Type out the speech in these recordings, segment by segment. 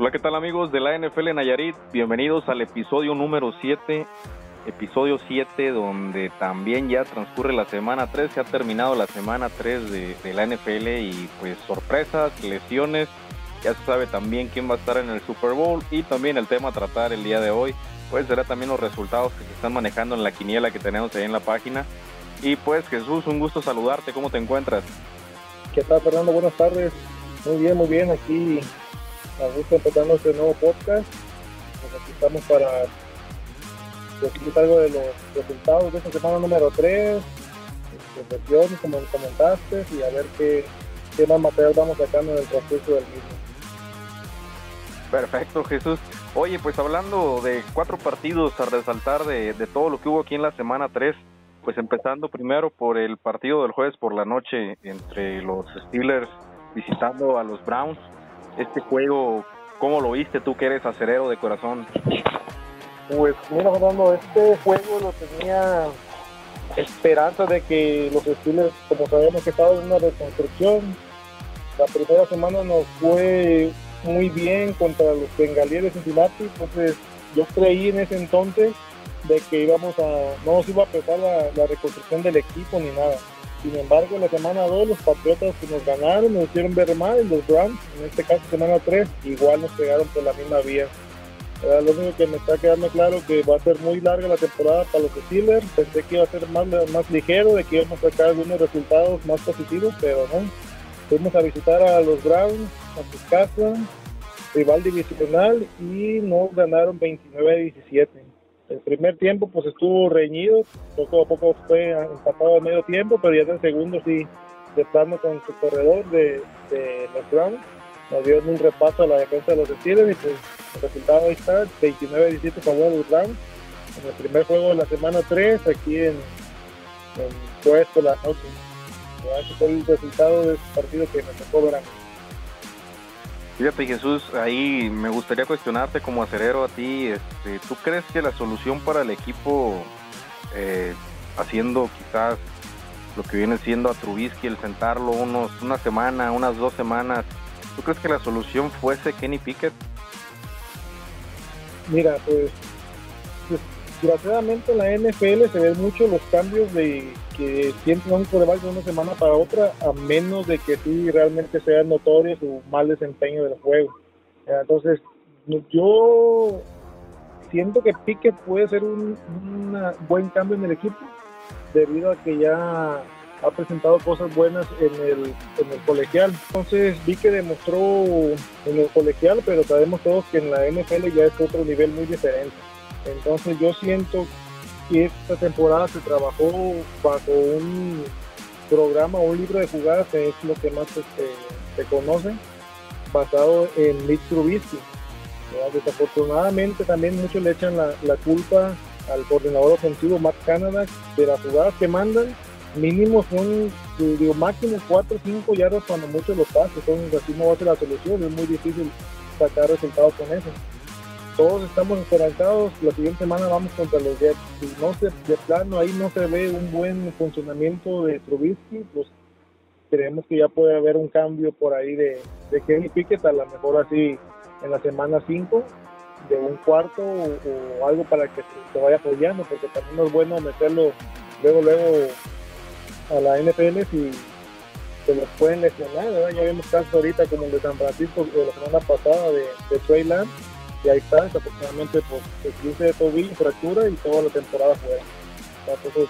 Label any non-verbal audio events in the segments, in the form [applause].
Hola, ¿qué tal amigos de la NFL Nayarit? Bienvenidos al episodio número 7, episodio 7 donde también ya transcurre la semana 3, se ha terminado la semana 3 de, la NFL y pues sorpresas, lesiones, ya se sabe también quién va a estar en el Super Bowl y también el tema a tratar el día de hoy, pues será también los resultados que se están manejando en la quiniela que tenemos ahí en la página. Y pues Jesús, un gusto saludarte, ¿cómo te encuentras? ¿Qué tal Fernando? Buenas tardes. Muy bien, muy bien, aquí a gusto empezando este nuevo podcast. Aquí estamos para decir algo de los resultados de esta semana número 3, de como comentaste, y a ver qué, qué más material vamos sacando en el transcurso del mismo. Perfecto, Jesús. Oye, pues hablando de cuatro partidos a resaltar de, de todo lo que hubo aquí en la semana 3, pues empezando primero por el partido del jueves por la noche entre los Steelers visitando a los Browns este juego, ¿cómo lo viste tú que eres acerero de corazón? Pues mira, Fernando, este juego lo tenía esperanza de que los Steelers, como sabemos que estaban en una reconstrucción, la primera semana nos fue muy bien contra los bengalíes de Cincinnati, entonces yo creí en ese entonces de que íbamos a, no nos iba a pesar la reconstrucción del equipo ni nada. Sin embargo, la semana 2 los Patriotas nos ganaron, nos hicieron ver mal, los Browns, en este caso semana 3, igual nos pegaron por la misma vía. lo único que me está quedando claro que va a ser muy larga la temporada para los Steelers. Pensé que iba a ser más, ligero, de que íbamos a sacar algunos resultados más positivos, pero no. Fuimos a visitar a los Browns, a su casa, rival divisional, y nos ganaron 29 17 el primer tiempo pues estuvo reñido, poco a poco fue empatado al medio tiempo, pero ya en el segundo sí, de plano con su corredor de, de los Browns, nos dio un repaso a la defensa de los Steelers y pues el resultado ahí está, 29-17 favor de los Browns, en el primer juego de la semana 3 aquí en, en Puesto la noche. Ese fue el resultado de ese partido que me tocó ver a mí. Fíjate Jesús, ahí me gustaría cuestionarte como acerero a ti, este, ¿tú crees que la solución para el equipo, eh, haciendo quizás lo que viene siendo a Trubisky, el sentarlo unos, una semana, unas dos semanas, ¿tú crees que la solución fuese Kenny Pickett? Mira, pues, desgraciadamente en la NFL se ven mucho los cambios de que siempre un coreback de una semana para otra, a menos de que sí realmente sea notorio su mal desempeño del juego. Entonces, yo siento que Piquet puede ser un buen cambio en el equipo, debido a que ya ha presentado cosas buenas en el, en el colegial. Entonces vi que demostró en el colegial, pero sabemos todos que en la NFL ya es otro nivel muy diferente. Entonces yo siento y esta temporada se trabajó bajo un programa un libro de jugadas que es lo que más este, se conoce, basado en Mitch Trubisky. Desafortunadamente también muchos le echan la, culpa al coordinador ofensivo Matt Canada de las jugadas que mandan. Mínimo son, digo, máximo 4 o 5 yardas cuando muchos los pases. Entonces así no va a ser la solución, es muy difícil sacar resultados con eso todos estamos esperanzados. La siguiente semana vamos contra los Jets. No se, de plano ahí no se ve un buen funcionamiento de Trubisky, pues creemos que ya puede haber un cambio por ahí de, de Kenny Pickett, a lo mejor así en la semana 5, de un cuarto o, algo para que se, vaya apoyando, porque también es bueno meterlo luego, luego a la NFL si se los pueden lesionar, Ya vemos casos ahorita como el de San Francisco de la semana pasada de, de Trey Lance, y ahí está, desafortunadamente pues el 15 de tobillo, fractura y toda la temporada fuera. Entonces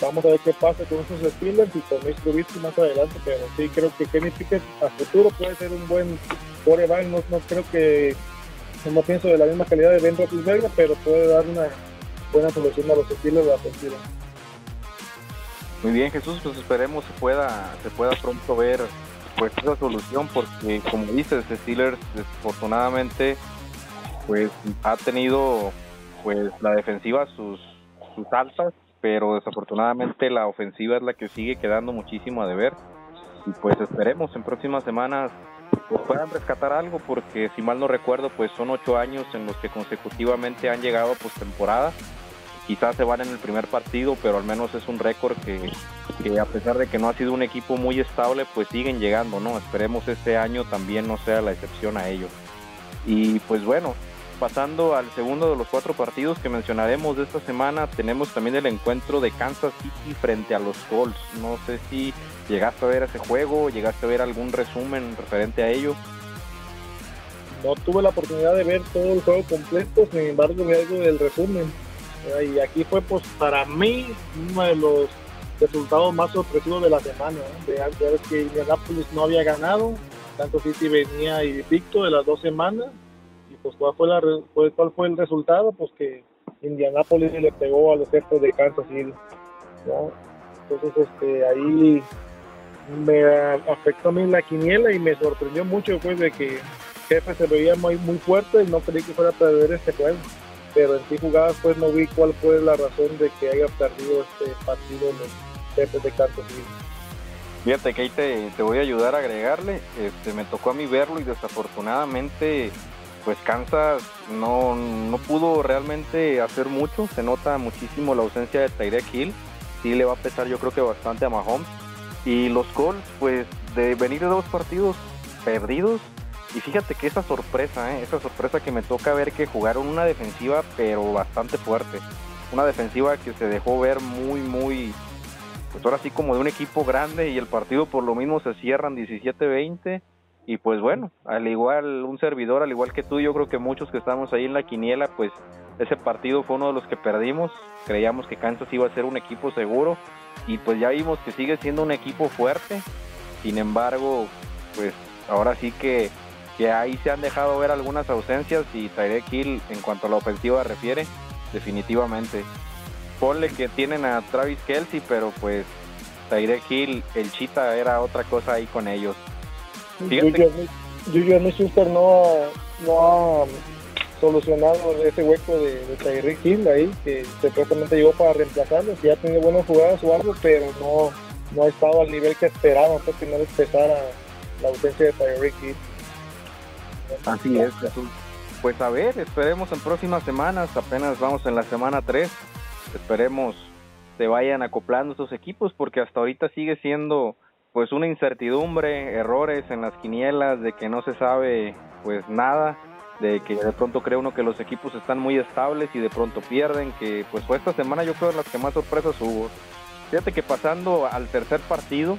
vamos a ver qué pasa con esos Steelers y con Mitch Trubisky más adelante, pero sí creo que Kenny Pickett a futuro puede ser un buen coreback, no, no creo que no pienso de la misma calidad de Ben Roethlisberger, pero puede dar una buena solución a los Steelers de la ofensiva. Muy bien Jesús, pues esperemos se pueda, se pueda pronto ver pues esa solución porque como dices Steelers desafortunadamente pues ha tenido pues la defensiva sus, sus altas, pero desafortunadamente la ofensiva es la que sigue quedando muchísimo a deber. Y pues esperemos en próximas semanas pues puedan rescatar algo, porque si mal no recuerdo, pues son ocho años en los que consecutivamente han llegado a postemporada. Quizás se van en el primer partido, pero al menos es un récord que, que, a pesar de que no ha sido un equipo muy estable, pues siguen llegando, ¿no? Esperemos este año también no sea la excepción a ellos. Y pues bueno, pasando al segundo de los cuatro partidos que mencionaremos de esta semana, tenemos también el encuentro de Kansas City frente a los Colts. No sé si llegaste a ver ese juego, llegaste a ver algún resumen referente a ello. No tuve la oportunidad de ver todo el juego completo, sin embargo vi algo del resumen. Y aquí fue pues para mí uno de los resultados más sorpresivos de la semana. Ya ves que Indianapolis no había ganado, Kansas City venía invicto de las dos semanas pues ¿cuál fue, la, cuál fue el resultado? Pues que Indianapolis le pegó a los jefes de Kansas City. Entonces este, ahí me afectó a mí la quiniela y me sorprendió mucho después de que jefe se veía muy, muy fuerte y no creí que fuera a perder este juego. Pero en sí jugadas pues no vi cuál fue la razón de que haya perdido este partido los jefes de Kansas City. Fíjate que ahí te, te, voy a ayudar a agregarle. Este, me tocó a mí verlo y desafortunadamente pues Kansas no, no pudo realmente hacer mucho. Se nota muchísimo la ausencia de Tyreek Hill. Sí le va a pesar yo creo que bastante a Mahomes. Y los Colts, pues de venir de dos partidos perdidos. Y fíjate que esa sorpresa, ¿eh? esa sorpresa que me toca ver que jugaron una defensiva pero bastante fuerte. Una defensiva que se dejó ver muy, muy, pues ahora sí como de un equipo grande y el partido por lo mismo se cierran 17-20 y pues bueno, al igual un servidor, al igual que tú, yo creo que muchos que estamos ahí en la quiniela, pues ese partido fue uno de los que perdimos. Creíamos que Kansas iba a ser un equipo seguro y pues ya vimos que sigue siendo un equipo fuerte. Sin embargo, pues ahora sí que, que ahí se han dejado ver algunas ausencias y Tyreek Hill en cuanto a la ofensiva refiere, definitivamente. Ponle que tienen a Travis Kelsey, pero pues Tyreek Hill, el Chita era otra cosa ahí con ellos. Juju Smith no, no ha solucionado ese hueco de, de Tyreek Hill ahí, que supuestamente llegó para reemplazarlo, que ya tiene buenas jugadas o algo, pero no, no ha estado al nivel que esperaban, pues que no les pesara la ausencia de Tyreek Hill. Así es, Jesús. Pues a ver, esperemos en próximas semanas, apenas vamos en la semana 3, esperemos se vayan acoplando estos equipos porque hasta ahorita sigue siendo pues una incertidumbre, errores en las quinielas, de que no se sabe pues nada, de que de pronto cree uno que los equipos están muy estables y de pronto pierden, que pues fue esta semana yo creo las que más sorpresas hubo. Fíjate que pasando al tercer partido,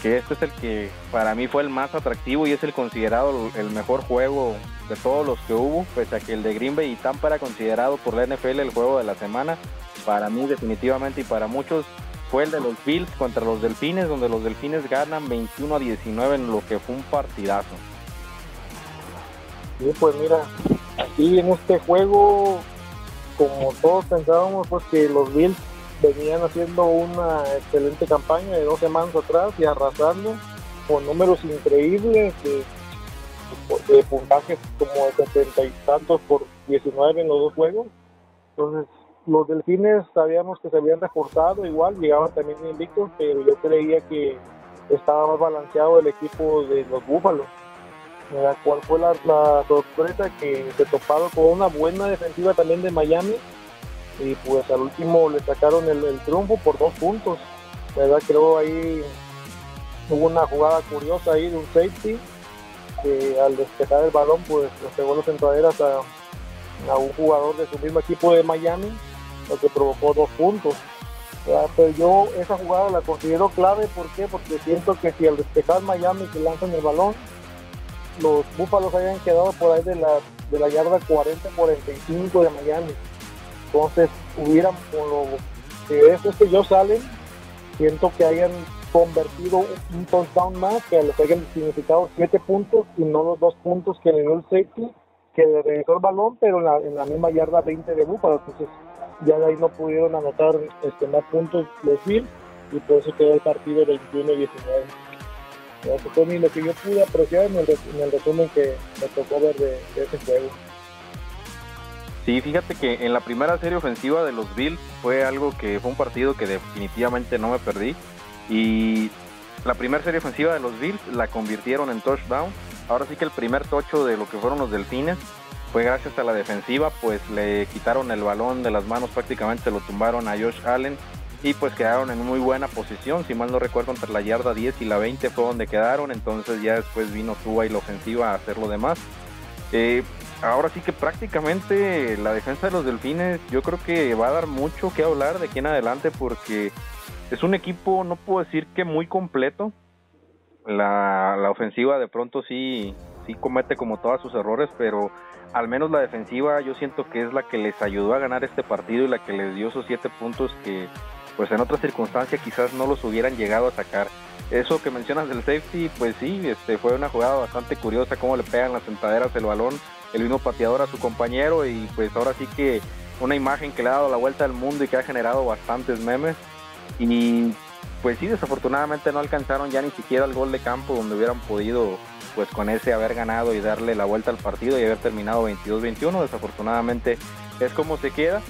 que este es el que para mí fue el más atractivo y es el considerado el mejor juego de todos los que hubo, pese a que el de Green Bay y Tampa era considerado por la NFL el juego de la semana, para mí definitivamente y para muchos fue el de los Bills contra los Delfines, donde los Delfines ganan 21 a 19 en lo que fue un partidazo. Sí, pues mira, aquí en este juego, como todos pensábamos, pues que los Bills venían haciendo una excelente campaña de dos semanas atrás y arrasando con números increíbles de, de puntajes como de 70 y tantos por 19 en los dos juegos. Entonces, los delfines sabíamos que se habían reforzado igual, llegaban también invictos, pero yo creía que estaba más balanceado el equipo de los búfalos. ¿Cuál fue la, sorpresa? Que se toparon con una buena defensiva también de Miami y pues al último le sacaron el, triunfo por dos puntos. ¿verdad? Creo ahí hubo una jugada curiosa ahí de un safety que al despejar el balón pues le pegó los entraderas a un jugador de su mismo equipo de Miami lo que provocó dos puntos. Pero yo esa jugada la considero clave, ¿por qué? Porque siento que si al despejar Miami que lanzan el balón, los Búfalos hayan quedado por ahí de la, de la yarda 40-45 de Miami. Entonces, hubieran, con lo que es que ellos salen, siento que hayan convertido un touchdown más, que les hayan significado 7 puntos y no los 2 puntos que le dio el safety, que le regresó el balón, pero en la, en la misma yarda 20 de Búfalo. Entonces, ya de ahí no pudieron anotar este, más puntos los Bills y por eso quedó el partido 21-19. Eso fue lo que yo pude apreciar en el, resumen que me tocó ver de, ese juego. Sí, fíjate que en la primera serie ofensiva de los Bills fue algo que fue un partido que definitivamente no me perdí. Y la primera serie ofensiva de los Bills la convirtieron en touchdown. Ahora sí que el primer tocho de lo que fueron los Delfines fue gracias a la defensiva, pues le quitaron el balón de las manos, prácticamente lo tumbaron a Josh Allen y pues quedaron en muy buena posición, si mal no recuerdo entre la yarda 10 y la 20 fue donde quedaron, entonces ya después vino Tua y la ofensiva a hacer lo demás. Eh, ahora sí que prácticamente la defensa de los Delfines yo creo que va a dar mucho que hablar de aquí en adelante porque es un equipo, no puedo decir que muy completo. La, la ofensiva de pronto sí, sí comete como todos sus errores, pero al menos la defensiva yo siento que es la que les ayudó a ganar este partido y la que les dio esos siete puntos que pues en otras circunstancias quizás no los hubieran llegado a sacar. Eso que mencionas del safety, pues sí, este fue una jugada bastante curiosa, cómo le pegan las sentaderas el balón, el mismo pateador a su compañero y pues ahora sí que una imagen que le ha dado la vuelta al mundo y que ha generado bastantes memes. Y pues sí, desafortunadamente no alcanzaron ya ni siquiera el gol de campo donde hubieran podido pues con ese haber ganado y darle la vuelta al partido y haber terminado 22-21. Desafortunadamente es como se queda.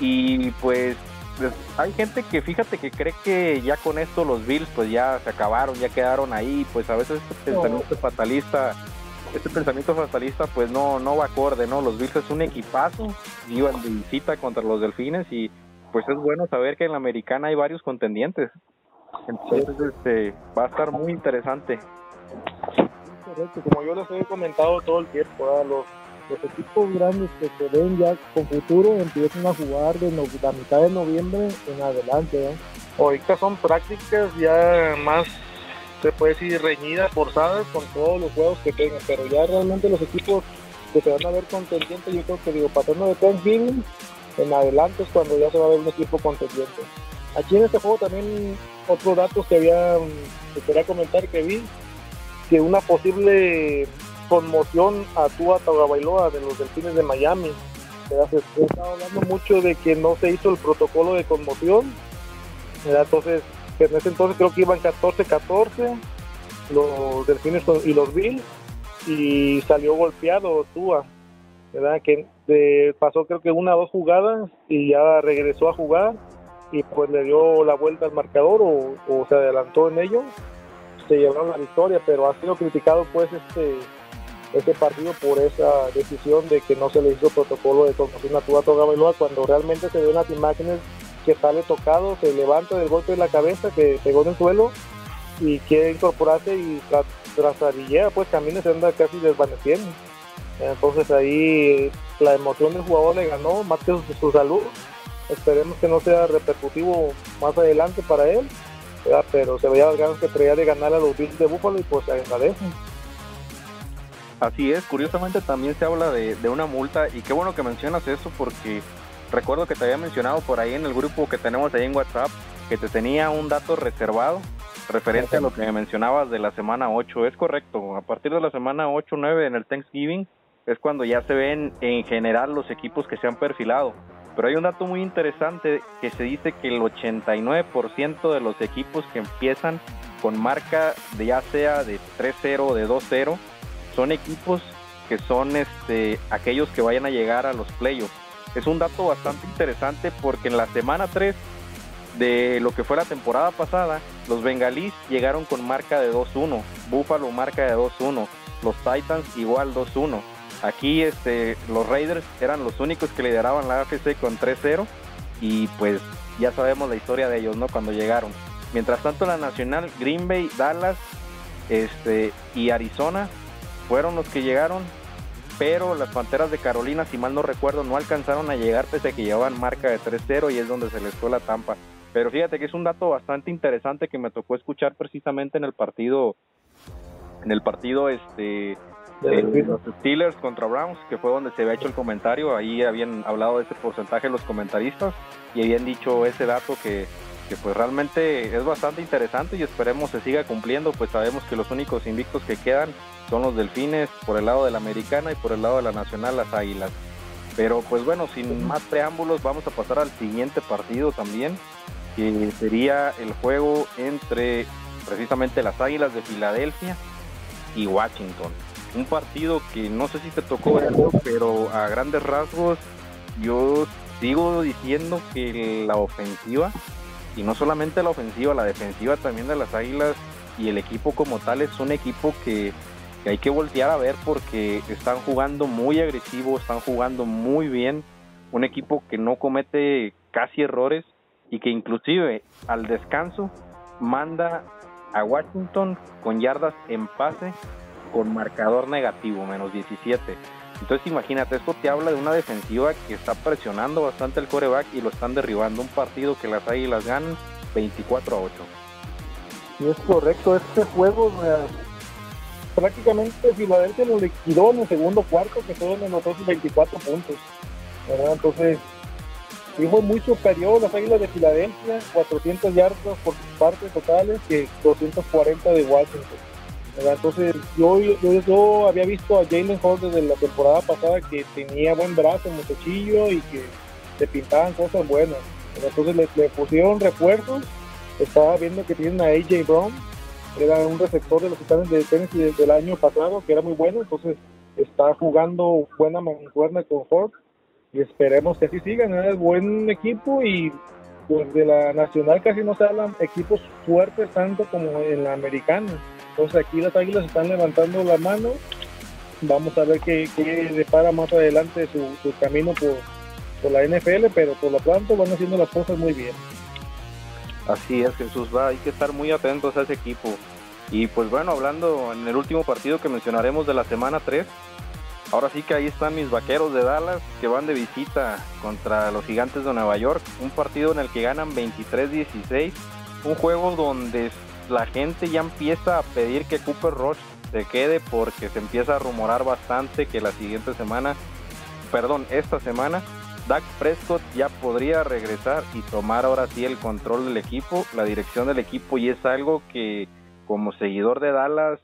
Y pues pues, hay gente que fíjate que cree que ya con esto los Bills pues ya se acabaron, ya quedaron ahí, pues a veces este pensamiento fatalista, este pensamiento fatalista pues no, no va acorde, ¿no? Los Bills es un equipazo, iban de visita contra los Delfines y pues es bueno saber que en la americana hay varios contendientes. Entonces este va a estar muy interesante. Como yo les he comentado todo el tiempo, los los equipos grandes que se ven ya con futuro empiezan a jugar de la mitad de noviembre en adelante. ¿eh? Ahorita son prácticas ya más, se puede decir, reñidas, forzadas con todos los juegos que tengan, pero ya realmente los equipos que se van a ver contendientes, yo creo que digo, pasando de Thanksgiving en adelante es cuando ya se va a ver un equipo contendiente. Aquí en este juego también otros datos que había, que quería comentar que vi, que una posible conmoción a Tua Tagovailoa de los Delfines de Miami. Se estaba hablando mucho de que no se hizo el protocolo de conmoción. Entonces, en ese entonces creo que iban 14-14 los Delfines y los Bills y salió golpeado Tua. ¿verdad? Que pasó creo que una o dos jugadas y ya regresó a jugar y pues le dio la vuelta al marcador o, se adelantó en ello se llevaron la victoria pero ha sido criticado pues este este partido por esa decisión de que no se le hizo protocolo de conmoción a Tua Tagovailoa cuando realmente se ven las imágenes que sale tocado, se levanta del golpe de la cabeza que pegó en el suelo y quiere incorporarse y tras, tras pues camina se anda casi desvaneciendo. Entonces ahí la emoción del jugador le ganó más que su, salud. Esperemos que no sea repercutivo más adelante para él, pero se veía las ganas que traía de ganar a los Bills de Búfalo y pues agradecen. Así es, curiosamente también se habla de, una multa y qué bueno que mencionas eso porque recuerdo que te había mencionado por ahí en el grupo que tenemos ahí en WhatsApp que te tenía un dato reservado referente a lo que me mencionabas de la semana 8. Es correcto, a partir de la semana 8 9 en el Thanksgiving es cuando ya se ven en general los equipos que se han perfilado. Pero hay un dato muy interesante que se dice que el 89% de los equipos que empiezan con marca de ya sea de 3-0 o de 2-0 son equipos que son este, aquellos que vayan a llegar a los playoffs. Es un dato bastante interesante porque en la semana 3 de lo que fue la temporada pasada, los bengalíes llegaron con marca de 2-1, Buffalo marca de 2-1, los Titans igual 2-1. Aquí este, los Raiders eran los únicos que lideraban la AFC con 3-0 y pues ya sabemos la historia de ellos, ¿no? Cuando llegaron. Mientras tanto la Nacional, Green Bay, Dallas este, y Arizona fueron los que llegaron, pero las Panteras de Carolina, si mal no recuerdo, no alcanzaron a llegar pese a que llevaban marca de 3-0 y es donde se les fue la tampa. Pero fíjate que es un dato bastante interesante que me tocó escuchar precisamente en el partido, en el partido este de los Steelers contra Browns, que fue donde se había hecho el comentario, ahí habían hablado de ese porcentaje los comentaristas y habían dicho ese dato que que pues realmente es bastante interesante y esperemos se siga cumpliendo, pues sabemos que los únicos invictos que quedan son los delfines por el lado de la americana y por el lado de la nacional las águilas. Pero pues bueno, sin más preámbulos vamos a pasar al siguiente partido también, que sería el juego entre precisamente las águilas de Filadelfia y Washington. Un partido que no sé si te tocó verlo, pero a grandes rasgos yo sigo diciendo que la ofensiva y no solamente la ofensiva, la defensiva también de las Águilas y el equipo como tal es un equipo que, hay que voltear a ver porque están jugando muy agresivo, están jugando muy bien, un equipo que no comete casi errores y que inclusive al descanso manda a Washington con yardas en pase con marcador negativo, menos 17. Entonces imagínate, esto te habla de una defensiva que está presionando bastante el coreback y lo están derribando. Un partido que las Águilas ganan 24 a 8. Y es correcto, este juego prácticamente Filadelfia lo liquidó en el segundo cuarto, que fue donde anotó sus 24 puntos. Entonces, fue muy superior las Águilas de Filadelfia, 400 yardas por sus partes totales, que 240 de Washington. Entonces, yo, yo, había visto a Jalen Hall desde la temporada pasada que tenía buen brazo, muchachillo y que se pintaban cosas buenas. Entonces, le, pusieron refuerzos. Estaba viendo que tienen a AJ Brown, era un receptor de los Titanes de Tennessee desde el año pasado, que era muy bueno. Entonces, está jugando buena mancuerna con Ford y esperemos que así sigan. Es buen equipo y pues de la nacional casi no se hablan equipos fuertes tanto como en la americana. Entonces aquí las águilas están levantando la mano. Vamos a ver qué, qué depara más adelante su, camino por, por, la NFL, pero por lo pronto van haciendo las cosas muy bien. Así es, Jesús, va, hay que estar muy atentos a ese equipo. Y pues bueno, hablando en el último partido que mencionaremos de la semana 3, ahora sí que ahí están mis vaqueros de Dallas que van de visita contra los gigantes de Nueva York. Un partido en el que ganan 23-16. Un juego donde la gente ya empieza a pedir que Cooper Rush se quede porque se empieza a rumorar bastante que la siguiente semana, perdón, esta semana, Dak Prescott ya podría regresar y tomar ahora sí el control del equipo, la dirección del equipo y es algo que como seguidor de Dallas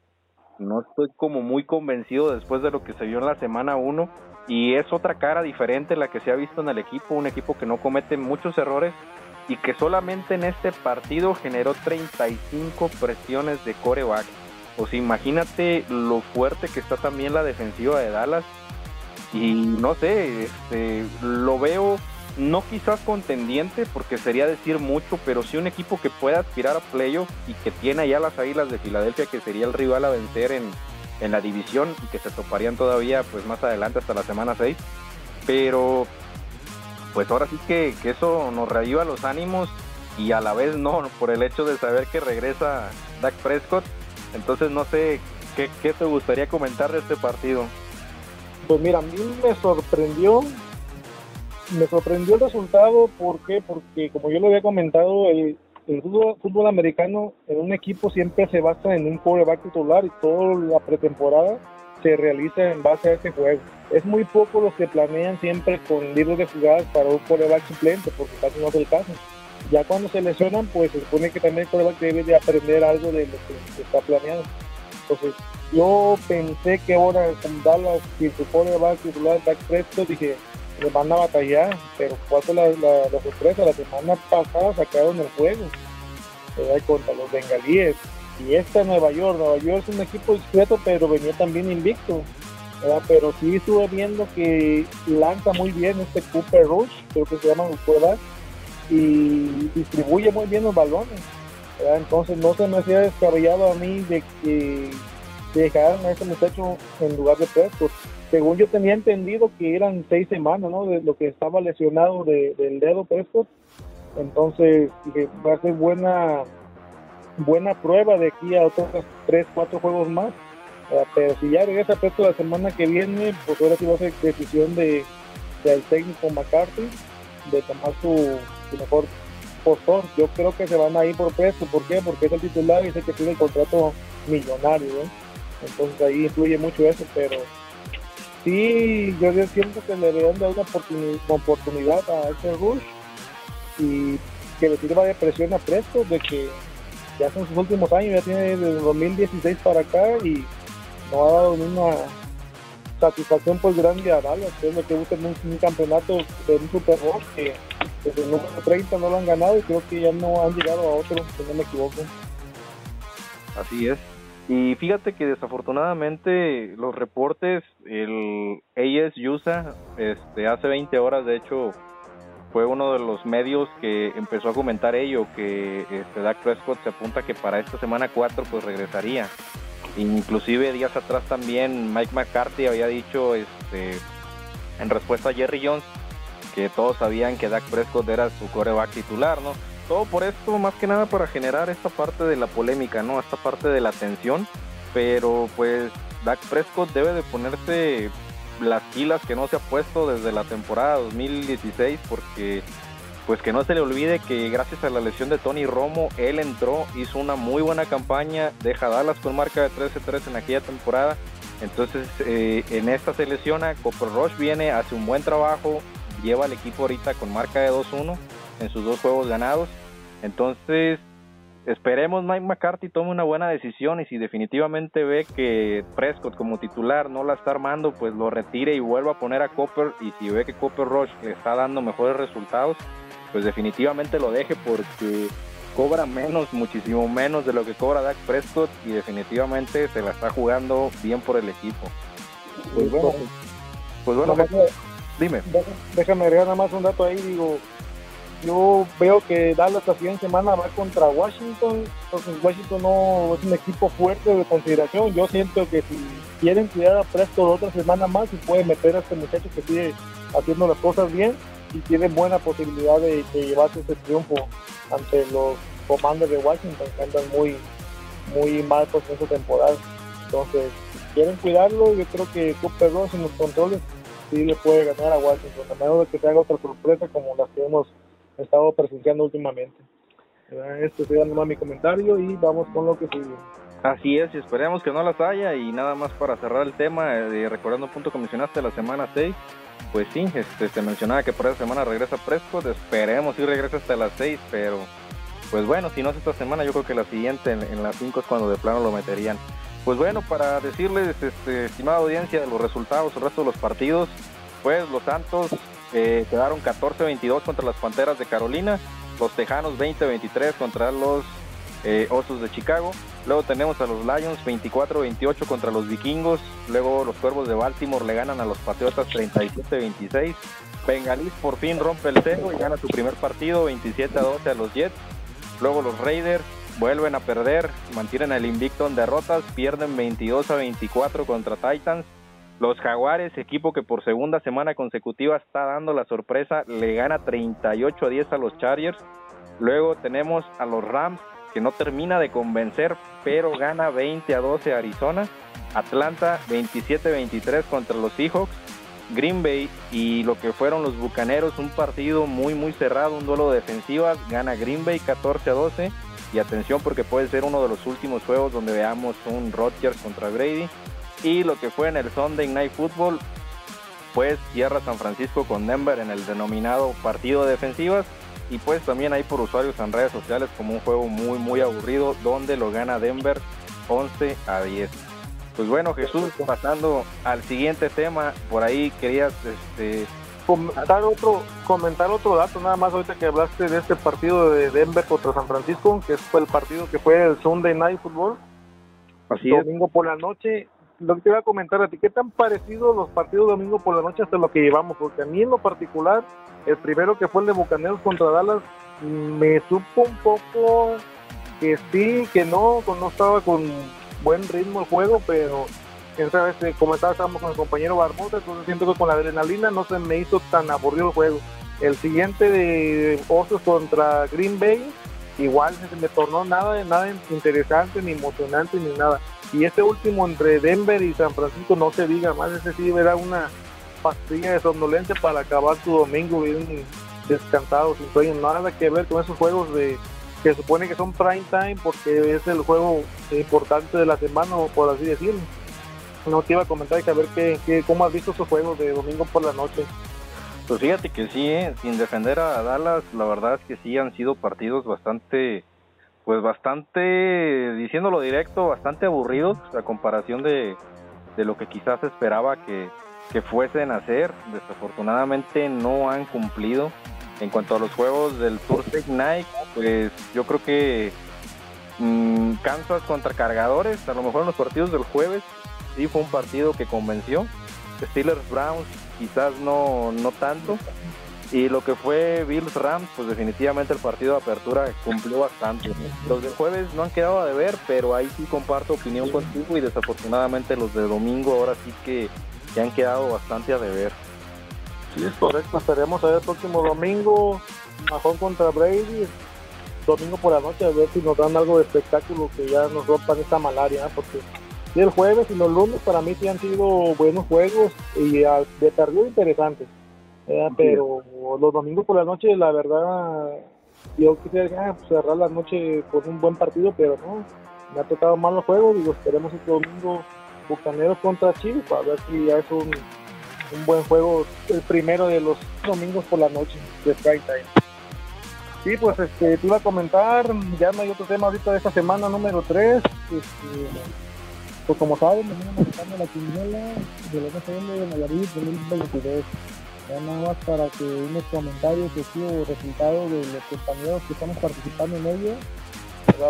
no estoy como muy convencido después de lo que se vio en la semana 1 y es otra cara diferente la que se ha visto en el equipo, un equipo que no comete muchos errores y que solamente en este partido generó 35 presiones de coreback. O sea, imagínate lo fuerte que está también la defensiva de Dallas. Y no sé, este, lo veo no quizás contendiente, porque sería decir mucho, pero sí un equipo que pueda aspirar a playoff y que tiene ya las Águilas de Filadelfia, que sería el rival a vencer en, en la división y que se toparían todavía pues más adelante hasta la semana 6. Pero pues ahora sí que, eso nos reaviva los ánimos y a la vez no, por el hecho de saber que regresa Dak Prescott. Entonces no sé qué, qué te gustaría comentar de este partido. Pues mira, a mí me sorprendió, me sorprendió el resultado, ¿por qué? Porque como yo lo había comentado, el, fútbol, americano en un equipo siempre se basa en un quarterback titular y toda la pretemporada se realiza en base a ese juego. Es muy poco los que planean siempre con libros de jugadas para un coreback suplente, porque casi no es el caso. Ya cuando se lesionan, pues se supone que también el coreback debe de aprender algo de lo que, está planeado. Entonces, yo pensé que ahora con Dallas, si su coreback titular Dak Prescott, dije, le van a batallar, pero cuál fue la, la, la, sorpresa, la semana pasada sacaron el juego contra los bengalíes y esta Nueva York, Nueva York es un equipo discreto, pero venía también invicto. Pero sí estuve viendo que lanza muy bien este Cooper Rush, creo que se llama un y distribuye muy bien los balones. Entonces no se me hacía descabellado a mí de que dejaran a ese muchacho en lugar de Prescott. Según yo tenía entendido que eran seis semanas, ¿no? De lo que estaba lesionado del dedo Prescott. Entonces dije, va a ser buena buena prueba de aquí a otros 3, 4 juegos más. pero si ya regresa Presto la semana que viene, pues ahora sí va a ser decisión de, del técnico McCarthy de tomar su, mejor postor. Yo creo que se van a ir por Presto. ¿Por qué? Porque es el titular y es que tiene el contrato millonario. Entonces ahí influye mucho eso, pero sí, yo siento que le deberían dar una oportunidad a ese Rush y que le sirva de presión a Presto de que ya son sus últimos años, ya tiene desde 2016 para acá y no ha dado ninguna satisfacción pues grande a Dallas, que es lo que busca un, un campeonato de un Super Bowl que desde el número 30 no lo han ganado y creo que ya no han llegado a otro, si no me equivoco. Así es. Y fíjate que desafortunadamente los reportes, el AS USA, este, hace 20 horas de hecho fue uno de los medios que empezó a comentar ello, que este, Dak Prescott se apunta que para esta semana 4 pues regresaría. Inclusive días atrás también Mike McCarthy había dicho este, en respuesta a Jerry Jones que todos sabían que Dak Prescott era su coreback titular, ¿no? Todo por esto, más que nada para generar esta parte de la polémica, ¿no? Esta parte de la tensión, pero pues Dak Prescott debe de ponerse las pilas que no se ha puesto desde la temporada 2016 porque pues que no se le olvide que gracias a la lesión de Tony Romo, él entró, hizo una muy buena campaña, deja Dallas con marca de 13-3 en aquella temporada. Entonces eh, en esta se lesiona, Cooper Rush viene, hace un buen trabajo, lleva al equipo ahorita con marca de 2-1 en sus dos juegos ganados. Entonces esperemos Mike McCarthy tome una buena decisión y si definitivamente ve que Prescott como titular no la está armando, pues lo retire y vuelva a poner a Cooper y si ve que Cooper Rush le está dando mejores resultados, pues definitivamente lo deje porque cobra menos, muchísimo menos de lo que cobra Dak Prescott y definitivamente se la está jugando bien por el equipo. Pues bueno, pues bueno, dime. Déjame agregar nada más un dato ahí, digo, yo veo que Dallas la siguiente semana va contra Washington, entonces Washington no es un equipo fuerte de consideración. Yo siento que si quieren cuidar a Prescott otra semana más, se puede meter a este muchacho que sigue haciendo las cosas bien y tiene buena posibilidad de, llevarse ese triunfo ante los comandos de Washington que andan muy, muy mal por esta temporada. Entonces, quieren cuidarlo, yo creo que Cooper Ross en los controles sí le puede ganar a Washington, a menos de que se haga otra sorpresa como las que hemos estado presenciando últimamente. Este sería nomás mi comentario y vamos con lo que sigue. Así es, y esperemos que no las haya. Y nada más para cerrar el tema, de recordando un punto que mencionaste la semana 6, pues sí, este, se mencionaba que por esa semana regresa Prescott. Esperemos si regresa hasta las 6, pero pues bueno, si no es esta semana, yo creo que la siguiente, en, las 5 es cuando de plano lo meterían. Pues bueno, para decirles, este, estimada audiencia, los resultados, el resto de los partidos, pues los Santos eh, quedaron 14-22 contra las Panteras de Carolina, los Tejanos 20-23 contra los eh, Osos de Chicago, luego tenemos a los Lions 24-28 contra los Vikingos, luego los Cuervos de Baltimore le ganan a los Patriotas 37-26, Bengalís por fin rompe el cero y gana su primer partido 27-12 a los Jets, luego los Raiders vuelven a perder, mantienen el invicto en derrotas, pierden 22 24 contra Titans, los Jaguares, equipo que por segunda semana consecutiva está dando la sorpresa, le gana 38 a 10 a los Chargers. Luego tenemos a los Rams, que no termina de convencer, pero gana 20 a 12 a Arizona. Atlanta 27-23 contra los Seahawks. Green Bay y lo que fueron los Bucaneros, un partido muy muy cerrado, un duelo de defensivas, gana Green Bay 14 a 12 y atención porque puede ser uno de los últimos juegos donde veamos un Rodgers contra Brady. Y lo que fue en el Sunday Night Football, pues cierra San Francisco con Denver en el denominado partido de defensivas. Y pues también hay por usuarios en redes sociales como un juego muy muy aburrido donde lo gana Denver 11 a 10. Pues bueno Jesús, pasando al siguiente tema, por ahí querías este, comentar otro comentar otro dato nada más ahorita que hablaste de este partido de Denver contra San Francisco que fue el partido que fue el Sunday Night Football Así domingo por la noche lo que te iba a comentar a ti, ¿qué tan parecidos los partidos domingo por la noche hasta lo que llevamos? Porque a mí en lo particular, el primero que fue el de Bucaneros contra Dallas, me supo un poco que sí, que no, no estaba con buen ritmo el juego, pero esta vez, eh, como estábamos con el compañero Barbosa, entonces siento que con la adrenalina no se me hizo tan aburrido el juego. El siguiente de Osos contra Green Bay, igual se me tornó nada, nada interesante, ni emocionante, ni nada. Y este último entre Denver y San Francisco, no se diga más, ese sí era una pastilla de somnolencia para acabar su domingo bien descansado, sin sueño, nada que ver con esos juegos de que supone que son prime time porque es el juego importante de la semana, por así decirlo. No te iba a comentar y saber que, cómo has visto esos juegos de domingo por la noche. Pues fíjate que sí, ¿eh? sin defender a Dallas, la verdad es que sí han sido partidos bastante pues bastante, diciéndolo directo, bastante aburridos a comparación de, lo que quizás esperaba que, fuesen a hacer. Desafortunadamente no han cumplido. En cuanto a los juegos del Tour Night, pues yo creo que mmm, Kansas contra Cargadores, a lo mejor en los partidos del jueves, sí fue un partido que convenció. Steelers Browns quizás no, no tanto. Y lo que fue Bills Rams, pues definitivamente el partido de apertura cumplió bastante. Los de jueves no han quedado a deber, pero ahí sí comparto opinión contigo y desafortunadamente los de domingo ahora sí que, ya han quedado bastante a deber. Sí, correcto. Estaremos a ver el próximo domingo, Majón contra Brady, domingo por la noche, a ver si nos dan algo de espectáculo que ya nos rompan esta malaria, porque el jueves y los lunes para mí sí han sido buenos juegos y de perdido interesantes. Pero los domingos por la noche, la verdad, yo quisiera ah, pues, cerrar la noche con un buen partido, pero no, me ha tocado mal los juegos. Digo, esperemos este domingo Bucaneros contra Chile para ver si ya es un, un buen juego, el primero de los domingos por la noche de Prime Time. Sí, pues este, te iba a comentar, ya no hay otro tema ahorita de esta semana número 3. Este, pues como saben, venimos manejando la quiniela de la NFL de Nayarit 2022. Ya nada más para que unos comentarios o resultados de los compañeros que estamos participando en ello.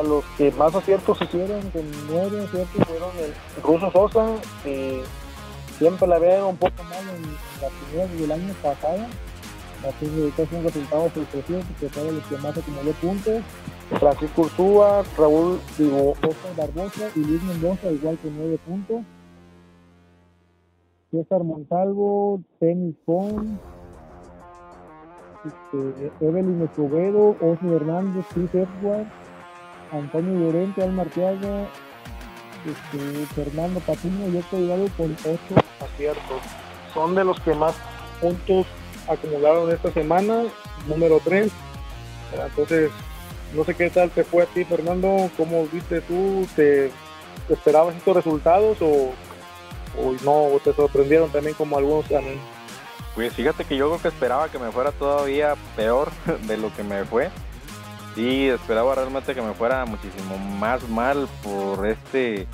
Los que más aciertos hicieron, con nueve aciertos, fueron el Ruso Sosa, que siempre la veo un poco mal en la primera del año pasado. Así que es un resultado sorpresivo porque fue los que más acumuló puntos. Francisco Ursúa, Raúl Digo, Barbosa y Luis Mendoza igual con nueve puntos. César Montalvo, Tenis Pons, este, Evelyn Escobedo, Osni Hernández, Chris Edward, Antonio Llorente, Al Martiaga, este, Fernando Patiño y Héctor Hidalgo con ocho aciertos. Son de los que más puntos acumularon esta semana, número 3. Entonces, no sé qué tal te fue a ti, Fernando. ¿Cómo viste tú? ¿Te, esperabas estos resultados o, o no? te sorprendieron también como algunos también? Pues fíjate que yo creo que esperaba que me fuera todavía peor [laughs] de lo que me fue. Sí, esperaba realmente que me fuera muchísimo más mal por este,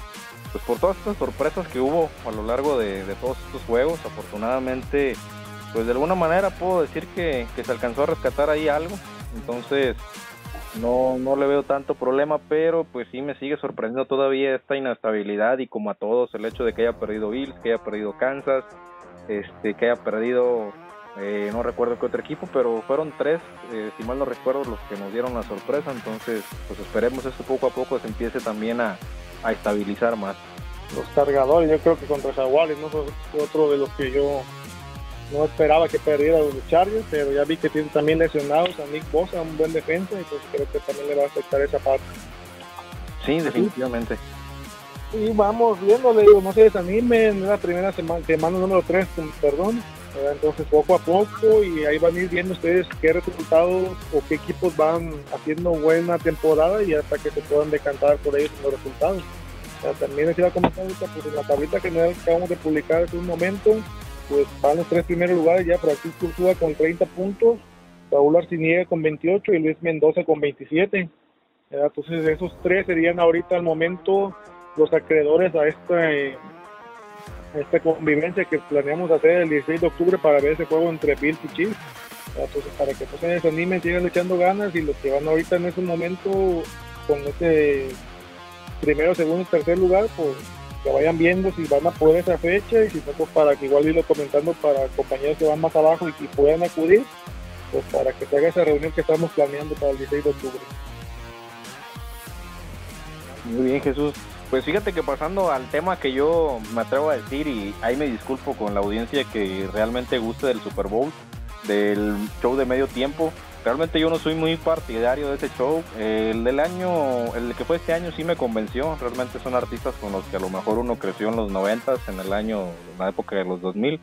pues por todas estas sorpresas que hubo a lo largo de, de todos estos juegos. Afortunadamente, pues de alguna manera puedo decir que, se alcanzó a rescatar ahí algo. Entonces, no, no le veo tanto problema, pero pues sí me sigue sorprendiendo todavía esta inestabilidad y como a todos el hecho de que haya perdido Bills, que haya perdido Kansas, este, que haya perdido, eh, no recuerdo qué otro equipo, pero fueron tres, eh, si mal no recuerdo, los que nos dieron la sorpresa, entonces pues esperemos esto poco a poco se empiece también a, a estabilizar más. Los cargadores, yo creo que contra Jaguares, no fue otro de los que yo no esperaba que perdiera los Chargers, pero ya vi que tiene también lesionados a Nick Bosa, un buen defensa, entonces creo que también le va a afectar esa parte. Sí, definitivamente. Y vamos viéndole, digo, no se desanimen, en la primera semana, semana número 3, perdón, entonces poco a poco y ahí van a ir viendo ustedes qué resultados o qué equipos van haciendo buena temporada y hasta que se puedan decantar por ellos en los resultados. también les iba a comentar pues en la tablita que acabamos de publicar hace un momento, pues van los tres primeros lugares ya Francisco Ursúa con 30 puntos, Raúl Arciniega con 28 y Luis Mendoza con 27. Entonces esos tres serían ahorita al momento los acreedores a esta, esta convivencia que planeamos hacer el 16 de octubre para ver ese juego entre Bills y Chiefs. Entonces para que no se desanimen, sigan echando ganas y los que van ahorita en ese momento con ese primero, segundo y tercer lugar, pues que vayan viendo si van a poder esa fecha y si no, pues para que igual irlo comentando para compañeros que van más abajo y que puedan acudir, pues para que se haga esa reunión que estamos planeando para el 16 de octubre. Muy bien, Jesús. Pues fíjate que pasando al tema que yo me atrevo a decir, y ahí me disculpo con la audiencia que realmente guste del Super Bowl, del show de medio tiempo, realmente yo no soy muy partidario de ese show. El del año, el que fue este año sí me convenció. Realmente son artistas con los que a lo mejor uno creció en los 90 en el año, en la época de los 2000.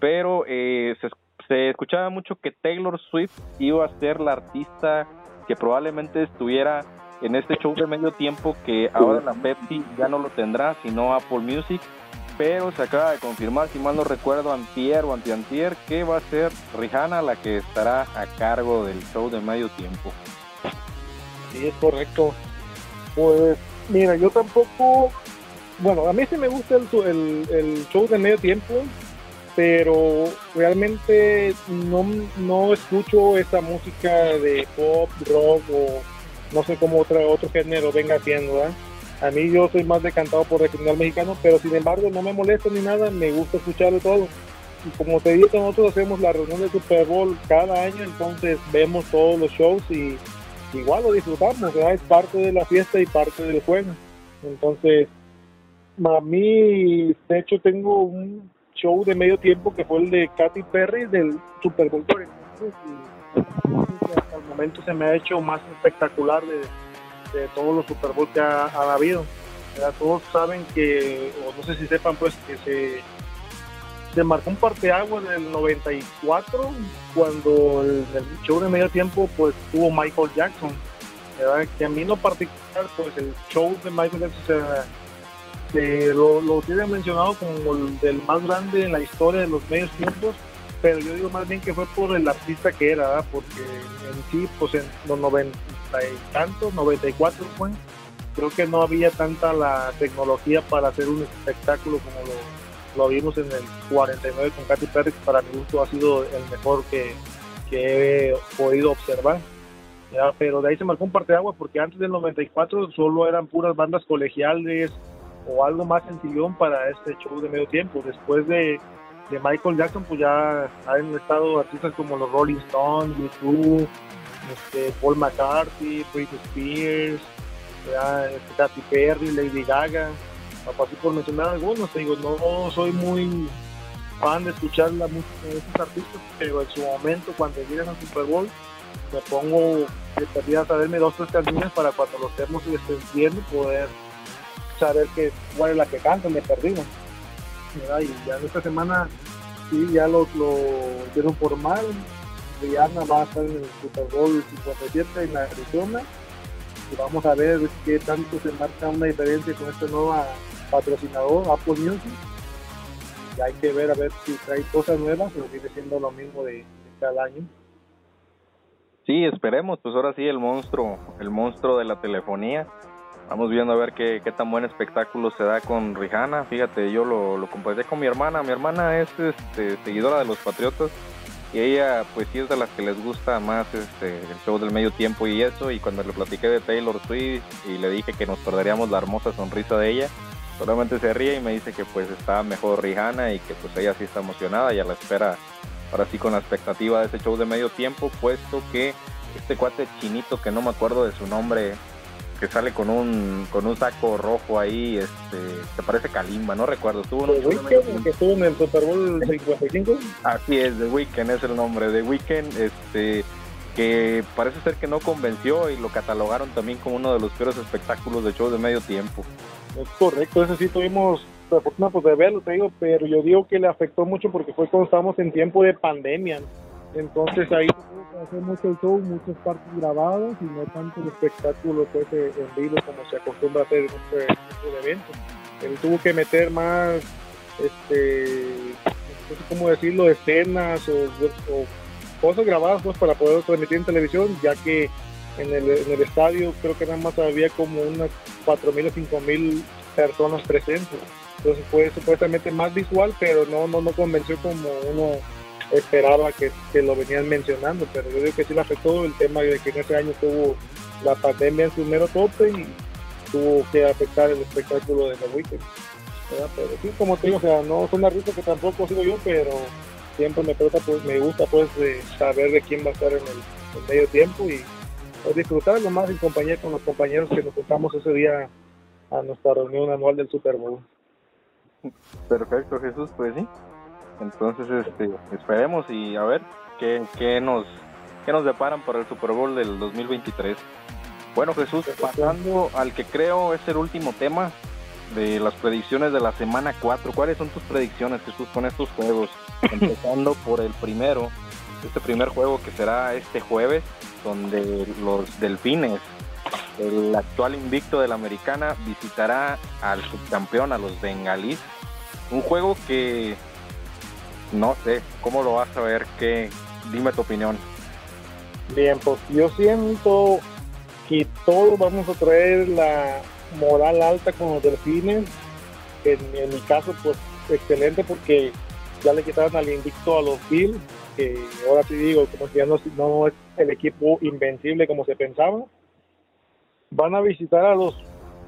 Pero eh, se, se escuchaba mucho que Taylor Swift iba a ser la artista que probablemente estuviera en este show de medio tiempo que ahora la Pepsi ya no lo tendrá, sino Apple Music pero se acaba de confirmar, si mal no recuerdo, antier o antiantier, que va a ser Rihanna la que estará a cargo del show de medio tiempo. Sí, es correcto. Pues mira, yo tampoco, bueno, a mí sí me gusta el, show de medio tiempo, pero realmente no, no escucho esa música de pop, rock o no sé cómo otro, otro género venga haciendo, ¿verdad? A mí yo soy más decantado por regional mexicano, pero sin embargo no me molesta ni nada, me gusta escucharlo todo. Y como te digo, nosotros hacemos la reunión de Super Bowl cada año, entonces vemos todos los shows y igual lo disfrutamos, es parte de la fiesta y parte del juego. Entonces, a mí, de hecho, tengo un show de medio tiempo que fue el de Katy Perry del Super Bowl y hasta el momento se me ha hecho más espectacular de, de todos los Super Bowl que ha, habido. Todos saben que, o no sé si sepan, pues que se, se marcó un parteaguas en el 94 cuando el, el, show de medio tiempo pues tuvo Michael Jackson. ¿verdad? Que a mí no particular, pues el show de Michael Jackson se, lo, lo tiene mencionado como el del más grande en la historia de los medios tiempos, pero yo digo más bien que fue por el artista que era, ¿verdad? porque en sí, pues en los 90 y tantos, 94 fue, creo que no había tanta la tecnología para hacer un espectáculo como lo, lo vimos en el 49 con Katy Perry, que para mi gusto ha sido el mejor que, que he podido observar. ¿ya? Pero de ahí se marcó un parte de agua porque antes del 94 solo eran puras bandas colegiales o algo más sencillón para este show de medio tiempo. Después de, de Michael Jackson, pues ya han estado artistas como los Rolling Stones, YouTube, este, Paul McCartney, Britney Spears, este, Katy Perry, Lady Gaga, así por mencionar algunos, digo, no soy muy fan de escuchar la música de estos artistas, pero en su momento cuando llegan al Super Bowl me pongo de perdida a saberme dos tres canciones para cuando los estemos viendo poder saber que cuál es la que cantan me perdido y ya en esta semana sí ya lo, lo dieron formal Rihanna va a estar en el Super Bowl 57 en Arizona y vamos a ver qué tanto se marca una diferencia con este nuevo patrocinador Apple Music y hay que ver a ver si trae cosas nuevas o sigue siendo lo mismo de, cada año Sí, esperemos, pues ahora sí el monstruo, el monstruo de la telefonía. Vamos viendo a ver qué, qué tan buen espectáculo se da con Rihanna. Fíjate, yo lo, lo compartí con mi hermana. Mi hermana es este, seguidora de los Patriotas y ella pues sí es de las que les gusta más este, el show del medio tiempo y eso. Y cuando le platiqué de Taylor Swift y le dije que nos perderíamos la hermosa sonrisa de ella, solamente se ríe y me dice que pues está mejor Rihanna y que pues ella sí está emocionada y a la espera ahora sí con la expectativa de ese show de medio tiempo, puesto que este cuate chinito que no me acuerdo de su nombre, que sale con un con un saco rojo ahí, este, que parece Kalimba, no recuerdo, estuvo Weekend, que estuvo en el Super Bowl 55. Así es, The Weekend es el nombre, The Weekend, este que parece ser que no convenció y lo catalogaron también como uno de los peores espectáculos de show de medio tiempo. Es correcto, ese sí tuvimos la fortuna pues, de verlo, te digo, pero yo digo que le afectó mucho porque fue cuando estábamos en tiempo de pandemia. Entonces ahí hacer mucho show, muchas partes grabadas y no tanto el espectáculo pues, en vivo como se acostumbra a hacer en este eventos. Él tuvo que meter más, este, no sé cómo decirlo, escenas o, o cosas grabadas pues para poder transmitir en televisión, ya que en el, en el estadio creo que nada más había como unas 4.000 o 5.000 personas presentes. Entonces fue supuestamente más visual, pero no, no, no convenció como uno esperaba que, que, lo venían mencionando. Pero yo digo que sí le afectó el tema de que en ese año tuvo la pandemia en su mero tope y tuvo que afectar el espectáculo de The Weekend. Pero sí, como te digo, o sea, no son ruta que tampoco sigo yo, pero siempre me trata, pues me gusta pues de saber de quién va a estar en el, medio tiempo y pues, disfrutarlo más en compañía con los compañeros que nos juntamos ese día a nuestra reunión anual del Super Bowl. Perfecto, Jesús, pues sí. Entonces, este, esperemos y a ver qué, qué nos qué nos deparan para el Super Bowl del 2023. Bueno, Jesús, pasando al que creo es el último tema de las predicciones de la semana 4. ¿Cuáles son tus predicciones, Jesús, con estos juegos? [laughs] Empezando por el primero, este primer juego que será este jueves, donde los delfines el actual invicto de la americana visitará al subcampeón, a los bengalís. Un juego que no sé, ¿cómo lo vas a ver? Dime tu opinión. Bien, pues yo siento que todos vamos a traer la moral alta con los delfines. En, en mi caso, pues excelente porque ya le quitaron al invicto a los Bills, que ahora sí digo, como si ya no, no es el equipo invencible como se pensaba van a visitar a los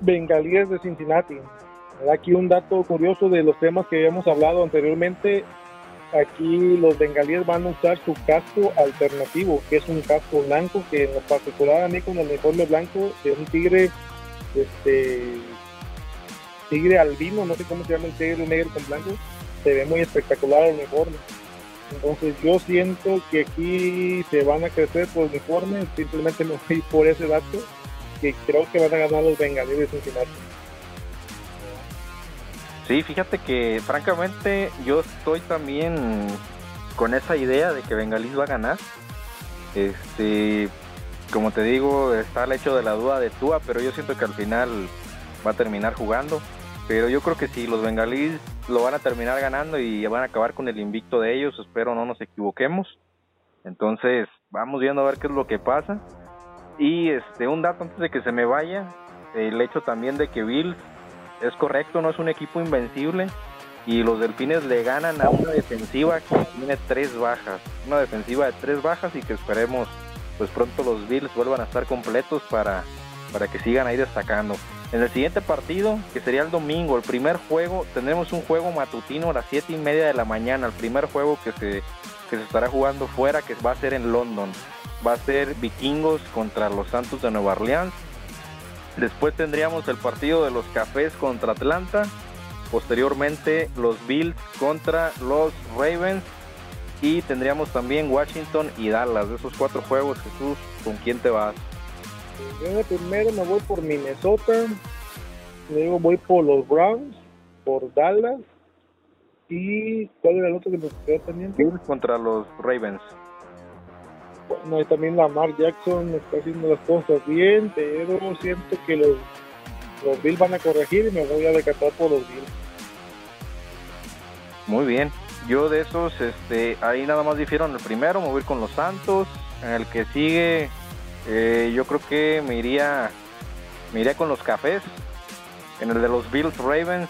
bengalíes de Cincinnati. Aquí un dato curioso de los temas que habíamos hablado anteriormente. Aquí los bengalíes van a usar su casco alternativo, que es un casco blanco, que en particular a mí con el uniforme blanco es un tigre, este, tigre albino, no sé cómo se llama el tigre negro con blanco, se ve muy espectacular el uniforme. Entonces yo siento que aquí se van a crecer por uniforme, simplemente me voy por ese dato que creo que van a ganar los bengalíes de Cincinnati. Sí, fíjate que francamente yo estoy también con esa idea de que Bengalís va a ganar. Este, como te digo, está el hecho de la duda de Tua, pero yo siento que al final va a terminar jugando. Pero yo creo que si los bengalíes lo van a terminar ganando y van a acabar con el invicto de ellos, espero no nos equivoquemos. Entonces, vamos viendo a ver qué es lo que pasa. Y este un dato antes de que se me vaya, el hecho también de que Bill es correcto, no es un equipo invencible y los Delfines le ganan a una defensiva que tiene tres bajas, una defensiva de tres bajas y que esperemos pues pronto los Bills vuelvan a estar completos para, para que sigan ahí destacando. En el siguiente partido, que sería el domingo, el primer juego, tendremos un juego matutino a las 7 y media de la mañana, el primer juego que se, que se estará jugando fuera, que va a ser en London. Va a ser Vikingos contra los Santos de Nueva Orleans. Después tendríamos el partido de los Cafés contra Atlanta. Posteriormente los Bills contra los Ravens. Y tendríamos también Washington y Dallas. De esos cuatro juegos, Jesús, ¿con quién te vas? Yo primero me voy por Minnesota, luego voy por los Browns, por Dallas y ¿cuál era el otro que nos quedó pendiente? contra los Ravens. Bueno, y también Lamar Jackson está haciendo las cosas bien, pero siento que los, los Bills van a corregir y me voy a decatar por los Bills. Muy bien. Yo de esos, este, ahí nada más difiero en el primero, me voy con los Santos. En el que sigue, eh, yo creo que me iría, me iría con los cafés. En el de los Bills Ravens,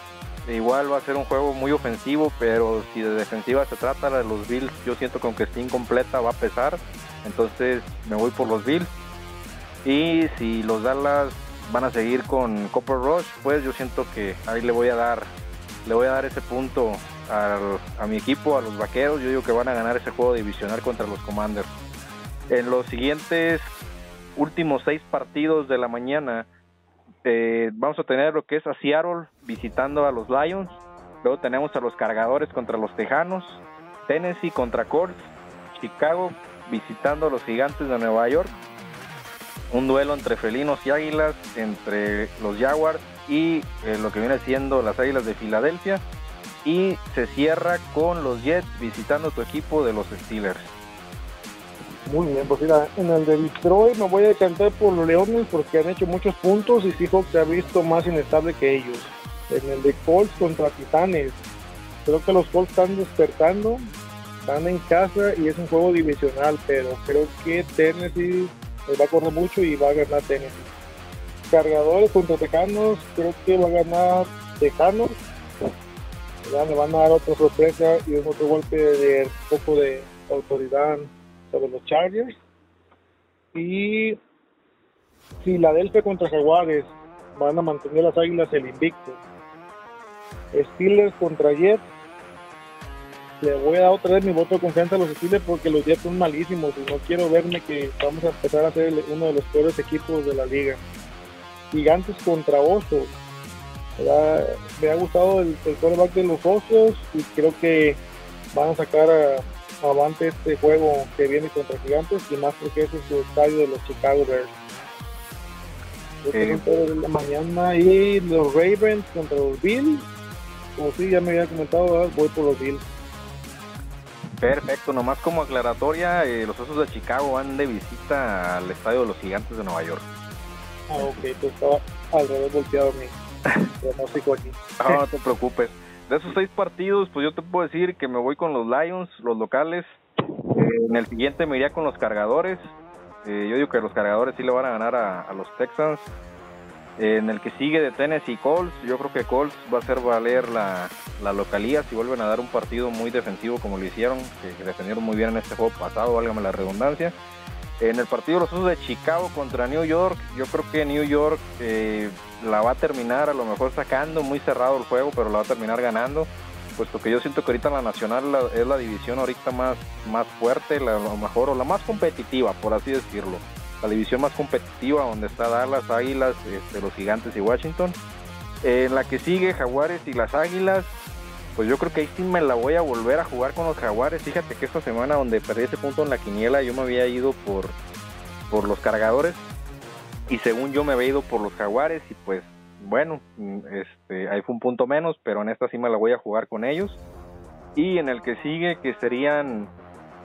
igual va a ser un juego muy ofensivo, pero si de defensiva se trata, la de los Bills, yo siento que aunque esté incompleta va a pesar. Entonces me voy por los Bills. Y si los Dallas van a seguir con Copper Rush, pues yo siento que ahí le voy a dar, le voy a dar ese punto a, mi equipo, a los vaqueros. Yo digo que van a ganar ese juego divisional contra los Commanders. En los siguientes últimos seis partidos de la mañana, eh, vamos a tener lo que es a Seattle visitando a los Lions. Luego tenemos a los Cargadores contra los Tejanos. Tennessee contra Colts. Chicago visitando a los Gigantes de Nueva York. Un duelo entre felinos y águilas, entre los Jaguars y eh, lo que viene siendo las Águilas de Filadelfia. Y se cierra con los Jets visitando tu equipo de los Steelers. Muy bien, pues mira, en el de Detroit me voy a decantar por los Leones porque han hecho muchos puntos y Seahawks se ha visto más inestable que ellos. En el de Colts contra Titanes, creo que los Colts están despertando, están en casa y es un juego divisional, pero creo que Tennessee va a correr mucho y va a ganar Tennessee. Cargadores contra Tejanos, creo que va a ganar Tejanos. Le van a dar otra sorpresa y un otro golpe de poco de autoridad sobre los Chargers. Y Filadelfia contra Jaguares van a mantener las águilas el invicto. Steelers contra Jets. Le voy a dar otra vez mi voto de confianza a los Steelers porque los Jets son malísimos y no quiero verme que vamos a empezar a ser uno de los peores equipos de la liga. Gigantes contra Osos. Me ha gustado el, el quarterback de los Osos y creo que van a sacar a, avante este juego que viene contra Gigantes y más porque ese es su estadio de los Chicago Bears. Eh, de la mañana y los Ravens contra los Bills. Como sí, ya me había comentado, voy por los Bills. Perfecto, nomás como aclaratoria, eh, los Osos de Chicago van de visita al estadio de los Gigantes de Nueva York. Ah, ok, pues estaba al revés volteado mi [laughs] pronóstico aquí. No, no te preocupes de esos seis partidos, pues yo te puedo decir que me voy con los Lions, los locales. Eh, en el siguiente me iría con los cargadores. Eh, yo digo que los cargadores sí le van a ganar a, los Texans. En el que sigue de Tennessee Colts, yo creo que Colts va a hacer valer la, la localía si vuelven a dar un partido muy defensivo como lo hicieron, que, defendieron muy bien en este juego pasado, válgame la redundancia. En el partido de los Osos de Chicago contra New York, yo creo que New York eh, la va a terminar a lo mejor sacando muy cerrado el juego, pero la va a terminar ganando, puesto que yo siento que ahorita la nacional es la división ahorita más, más fuerte, la, lo mejor, o la más competitiva, por así decirlo. La división más competitiva donde está Dallas, Águilas, este, los Gigantes y Washington. En la que sigue Jaguares y las Águilas, pues yo creo que ahí sí me la voy a volver a jugar con los Jaguares. Fíjate que esta semana donde perdí ese punto en la quiniela, yo me había ido por, por los cargadores y según yo me había ido por los jaguares y pues bueno, este, ahí fue un punto menos, pero en esta sí me la voy a jugar con ellos. Y en el que sigue, que serían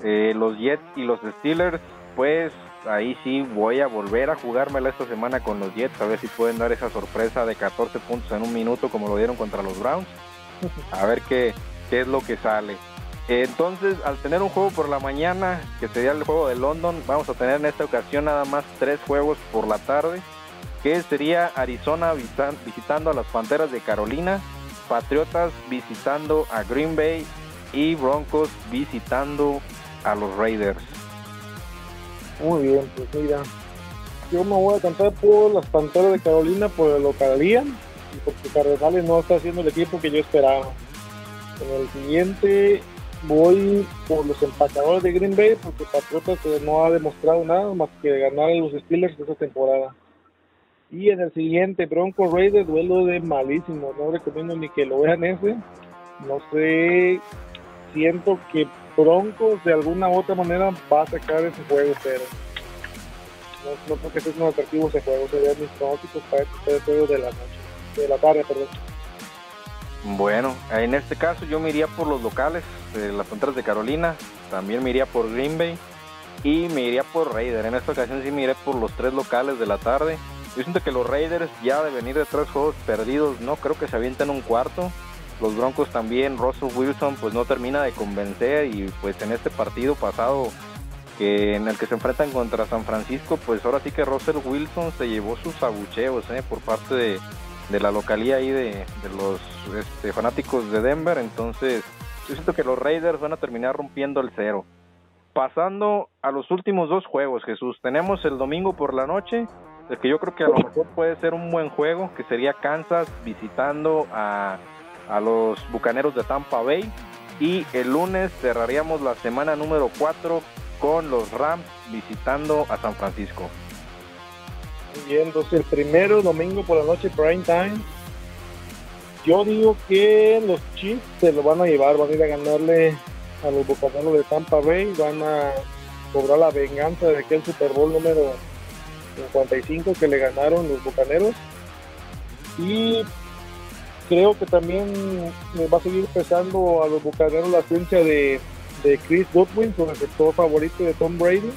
eh, los Jets y los Steelers, pues ahí sí voy a volver a jugármela esta semana con los Jets, a ver si pueden dar esa sorpresa de 14 puntos en un minuto como lo dieron contra los Browns. [laughs] A ver qué, qué es lo que sale. Entonces, al tener un juego por la mañana, que sería el juego de London, vamos a tener en esta ocasión nada más tres juegos por la tarde, que sería Arizona visitando a las Panteras de Carolina, Patriotas visitando a Green Bay y Broncos visitando a los Raiders. Muy bien, pues mira, yo me voy a cantar por las Panteras de Carolina por el localía y porque Cardenales no está haciendo el equipo que yo esperaba. En el siguiente voy por los empacadores de Green Bay porque Patriotas eh, no ha demostrado nada más que ganar a los Steelers esta temporada. Y en el siguiente, Bronco Raiders, duelo de malísimo. No recomiendo ni que lo vean ese. No sé, siento que Broncos de alguna u otra manera va a sacar ese juego, pero no, creo que sea un atractivo ese juego. Serían mis pronósticos para este juego de la noche, de la tarde, perdón. Bueno, en este caso yo me iría por los locales, de las Panteras de Carolina, también me iría por Green Bay y me iría por Raiders. En esta ocasión sí me iré por los tres locales de la tarde. Yo siento que los Raiders ya de venir de tres juegos perdidos, no creo que se avienten un cuarto. Los Broncos también, Russell Wilson pues no termina de convencer y pues en este partido pasado que en el que se enfrentan contra San Francisco, pues ahora sí que Russell Wilson se llevó sus abucheos ¿eh? por parte de, la localía ahí de, los este, fanáticos de Denver. Entonces, yo siento que los Raiders van a terminar rompiendo el cero. Pasando a los últimos dos juegos, Jesús. Tenemos el domingo por la noche, el que yo creo que a lo mejor puede ser un buen juego, que sería Kansas visitando a, a los Bucaneros de Tampa Bay. Y el lunes cerraríamos la semana número 4 con los Rams visitando a San Francisco. Bien, entonces el primero, domingo por la noche, prime time. Yo digo que los Chiefs se lo van a llevar, van a ir a ganarle a los Bucaneros de Tampa Bay, van a cobrar la venganza de aquel Super Bowl número 55 que le ganaron los Bucaneros. Y creo que también va a seguir pesando a los Bucaneros la ciencia de, Chris Godwin, su receptor favorito de Tom Brady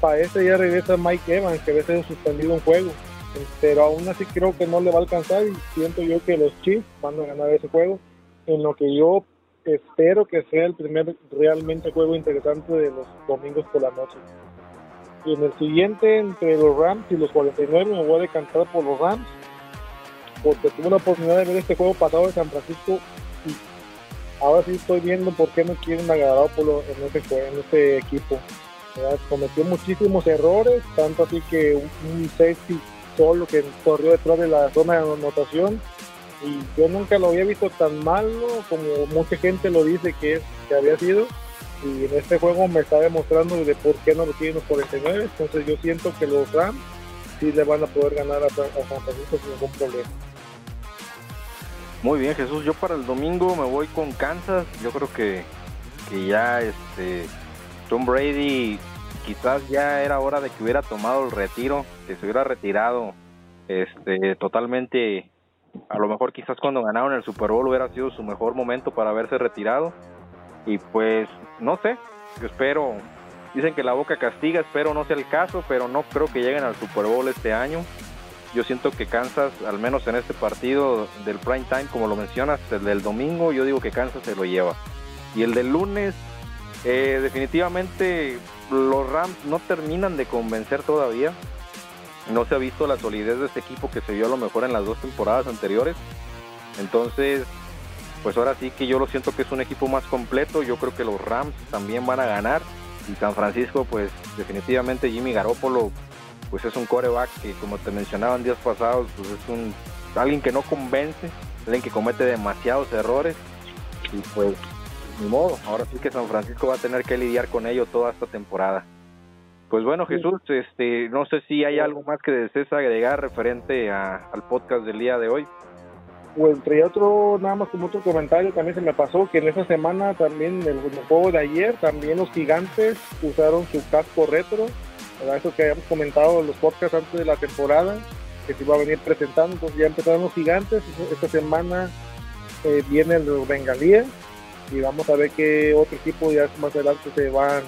para ese ya regresa Mike Evans, que a veces suspendido un juego. Pero aún así creo que no le va a alcanzar y siento yo que los Chiefs van a ganar ese juego. En lo que yo espero que sea el primer realmente juego interesante de los domingos por la noche. Y en el siguiente, entre los Rams y los 49, me voy a decantar por los Rams, porque tuve la oportunidad de ver este juego pasado de San Francisco y ahora sí estoy viendo por qué no quieren agarrar por en, este, en este equipo. Cometió muchísimos errores, tanto así que un, safety solo que corrió detrás de la zona de anotación y yo nunca lo había visto tan malo como mucha gente lo dice que, es, que había sido. Y en este juego me está demostrando de por qué no lo tienen los 49 entonces yo siento que los Rams sí le van a poder ganar a, San Francisco sin ningún problema muy bien Jesús. Yo para el domingo me voy con Kansas. Yo creo que, que ya este Tom Brady quizás ya era hora de que hubiera tomado el retiro, que se hubiera retirado este totalmente. A lo mejor quizás cuando ganaron el Super Bowl hubiera sido su mejor momento para haberse retirado. Y pues no sé, yo espero dicen que la boca castiga, espero no sea el caso, pero no creo que lleguen al Super Bowl este año. Yo siento que Kansas, al menos en este partido del prime time, como lo mencionas, el del domingo, yo digo que Kansas se lo lleva. Y el del lunes, eh, definitivamente los Rams no terminan de convencer todavía. No se ha visto la solidez de este equipo que se vio a lo mejor en las dos temporadas anteriores. Entonces, pues ahora sí que yo lo siento que es un equipo más completo. Yo creo que los Rams también van a ganar. Y San Francisco, pues definitivamente Jimmy Garoppolo, pues es un coreback que como te mencionaba en días pasados, pues es un alguien que no convence, alguien que comete demasiados errores. Y pues ni modo, ahora sí que San Francisco va a tener que lidiar con ello toda esta temporada. Pues bueno, Jesús, este, no sé si hay algo más que desees agregar referente al podcast del día de hoy. Pues entre otro, nada más como otro comentario, también se me pasó que en esa semana también, en el, juego de ayer, también los gigantes usaron su casco retro, eso que habíamos comentado en los podcasts antes de la temporada, que se iba a venir presentando. Entonces ya empezaron los gigantes. Esta semana eh, vienen los bengalíes y vamos a ver qué otro equipo ya más adelante se van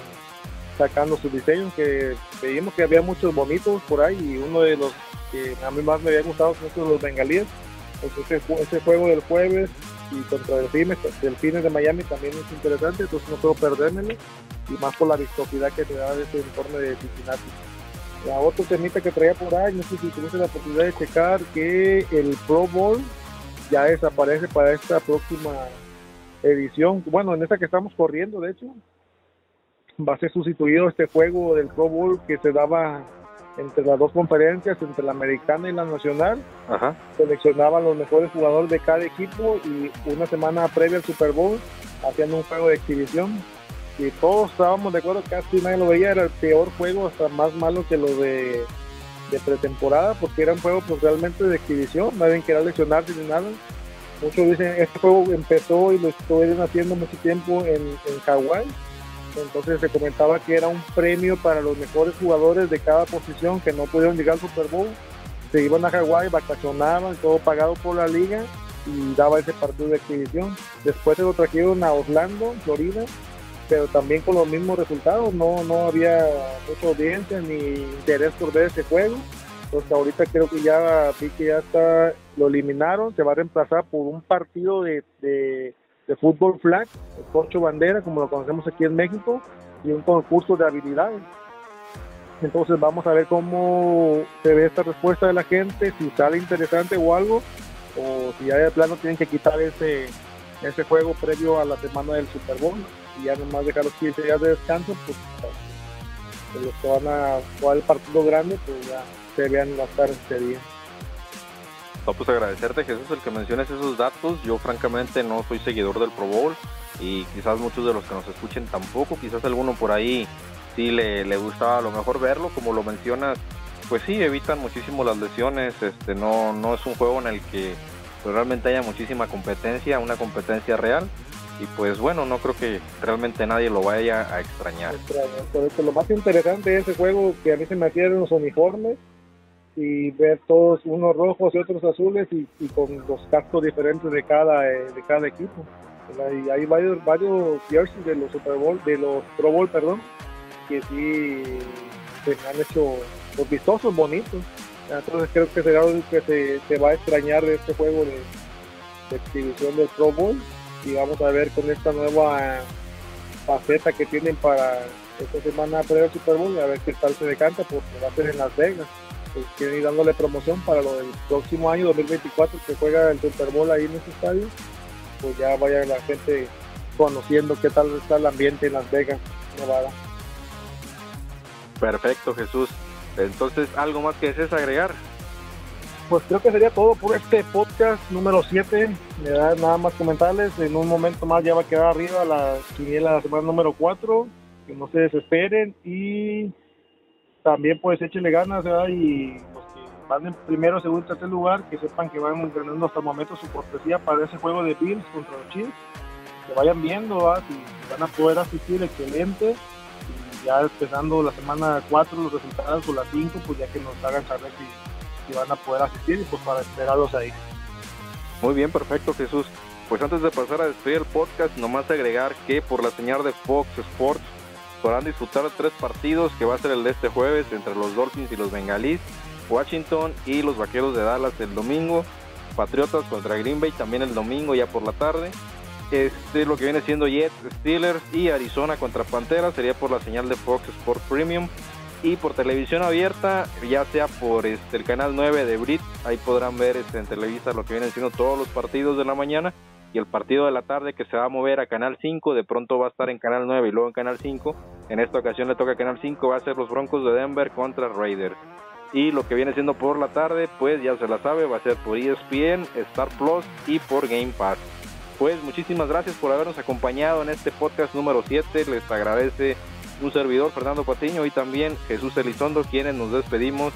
sacando sus diseños. Que veíamos que había muchos bonitos por ahí y uno de los que a mí más me había gustado son los bengalíes. Ese, ese juego del jueves y contra Delfines, Delfines de Miami también es interesante, entonces no puedo perdérmelo y más por la vistosidad que te da de ese informe de Cincinnati. La otra temita que traía por ahí, no sé si tuviste la oportunidad de checar que el Pro Bowl ya desaparece para esta próxima edición. Bueno, en esta que estamos corriendo, de hecho, va a ser sustituido este juego del Pro Bowl que se daba entre las dos conferencias, entre la americana y la nacional. Seleccionaban los mejores jugadores de cada equipo y una semana previa al Super Bowl hacían un juego de exhibición. Y todos estábamos de acuerdo, casi nadie lo veía, era el peor juego, hasta más malo que lo de, pretemporada, porque era un juego pues, realmente de exhibición, nadie quería lesionarse ni nada. Muchos dicen, este juego empezó y lo estuvieron haciendo mucho tiempo en, en Hawái entonces se comentaba que era un premio para los mejores jugadores de cada posición que no pudieron llegar al Super Bowl. Se iban a Hawái, vacacionaban, todo pagado por la liga y daba ese partido de exhibición. Después se lo trajeron a Orlando, Florida, pero también con los mismos resultados. No, no había mucha audiencia ni interés por ver ese juego. Entonces ahorita creo que ya vi que ya está, lo eliminaron, se va a reemplazar por un partido de de fútbol flag, el corcho bandera, como lo conocemos aquí en México, y un concurso de habilidades. Entonces vamos a ver cómo se ve esta respuesta de la gente, si sale interesante o algo, o si ya de plano tienen que quitar ese, ese juego previo a la semana del Super Bowl y ya nomás dejar los 15 días de descanso, pues, los que van a jugar el partido grande, pues ya se vean las tardes ese día. No, pues agradecerte Jesús el que menciones esos datos. Yo francamente no soy seguidor del Pro Bowl y quizás muchos de los que nos escuchen tampoco. Quizás alguno por ahí sí le, le gustaba a lo mejor verlo, como lo mencionas. Pues sí, evitan muchísimo las lesiones. Este no, no es un juego en el que pues, realmente haya muchísima competencia, una competencia real. Y pues bueno, no creo que realmente nadie lo vaya a extrañar. lo más interesante de ese juego que a mí se me hacían los uniformes y ver todos unos rojos y otros azules y, con los cascos diferentes de cada eh, de cada equipo. Y hay varios varios jerseys de los Super Bowl de los Pro Bowl perdón que sí han hecho los vistosos bonitos. Entonces creo que será algo que se, se, va a extrañar de este juego de, exhibición del Pro Bowl. Y vamos a ver con esta nueva faceta que tienen para esta semana previa el Super Bowl a ver qué tal se decanta porque va a ser en Las Vegas pues, quieren ir dándole promoción para lo del próximo año 2024 que juega el Super Bowl ahí en ese estadio, pues ya vaya la gente conociendo qué tal está el ambiente en Las Vegas, Nevada. Perfecto, Jesús. Entonces, ¿algo más que desees agregar? Pues creo que sería todo por este podcast número 7. Me da nada más comentarles. En un momento más ya va a quedar arriba la quiniela de la semana número 4. Que no se desesperen. Y también pues échenle ganas y los que van en primero, segundo y tercer lugar, que sepan que van ganando hasta el momento su cortesía para ese juego de Bills contra los Chiefs. Que vayan viendo si van a poder asistir, excelente. Y ya empezando la semana 4 los resultados o la 5, pues ya que nos hagan saber si, van a poder asistir y pues para esperarlos ahí. Muy bien, perfecto Jesús. Pues antes de pasar a despedir el podcast, nomás agregar que por la señal de Fox Sports podrán disfrutar tres partidos que va a ser el de este jueves entre los Dolphins y los Bengalís, Washington y los Vaqueros de Dallas el domingo, Patriotas contra Green Bay también el domingo ya por la tarde. Este es lo que viene siendo Jets, Steelers y Arizona contra Panteras sería por la señal de Fox Sport Premium y por televisión abierta, ya sea por este, el canal 9 de Brit, ahí podrán ver este, en Televisa lo que vienen siendo todos los partidos de la mañana y el partido de la tarde que se va a mover a Canal 5, de pronto va a estar en Canal 9 y luego en Canal 5. En esta ocasión le toca a Canal 5, va a ser los Broncos de Denver contra Raiders. Y lo que viene siendo por la tarde, pues ya se la sabe, va a ser por ESPN, Star Plus y por Game Pass. Pues muchísimas gracias por habernos acompañado en este podcast número 7. Les agradece un servidor, Fernando Patiño, y también Jesús Elizondo, quienes nos despedimos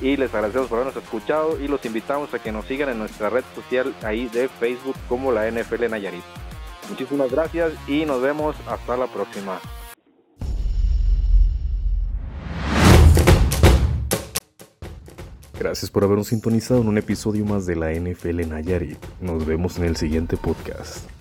y les agradecemos por habernos escuchado y los invitamos a que nos sigan en nuestra red social ahí de Facebook como la NFL Nayarit. Muchísimas gracias y nos vemos hasta la próxima. Gracias por habernos sintonizado en un episodio más de la NFL Nayarit. Nos vemos en el siguiente podcast.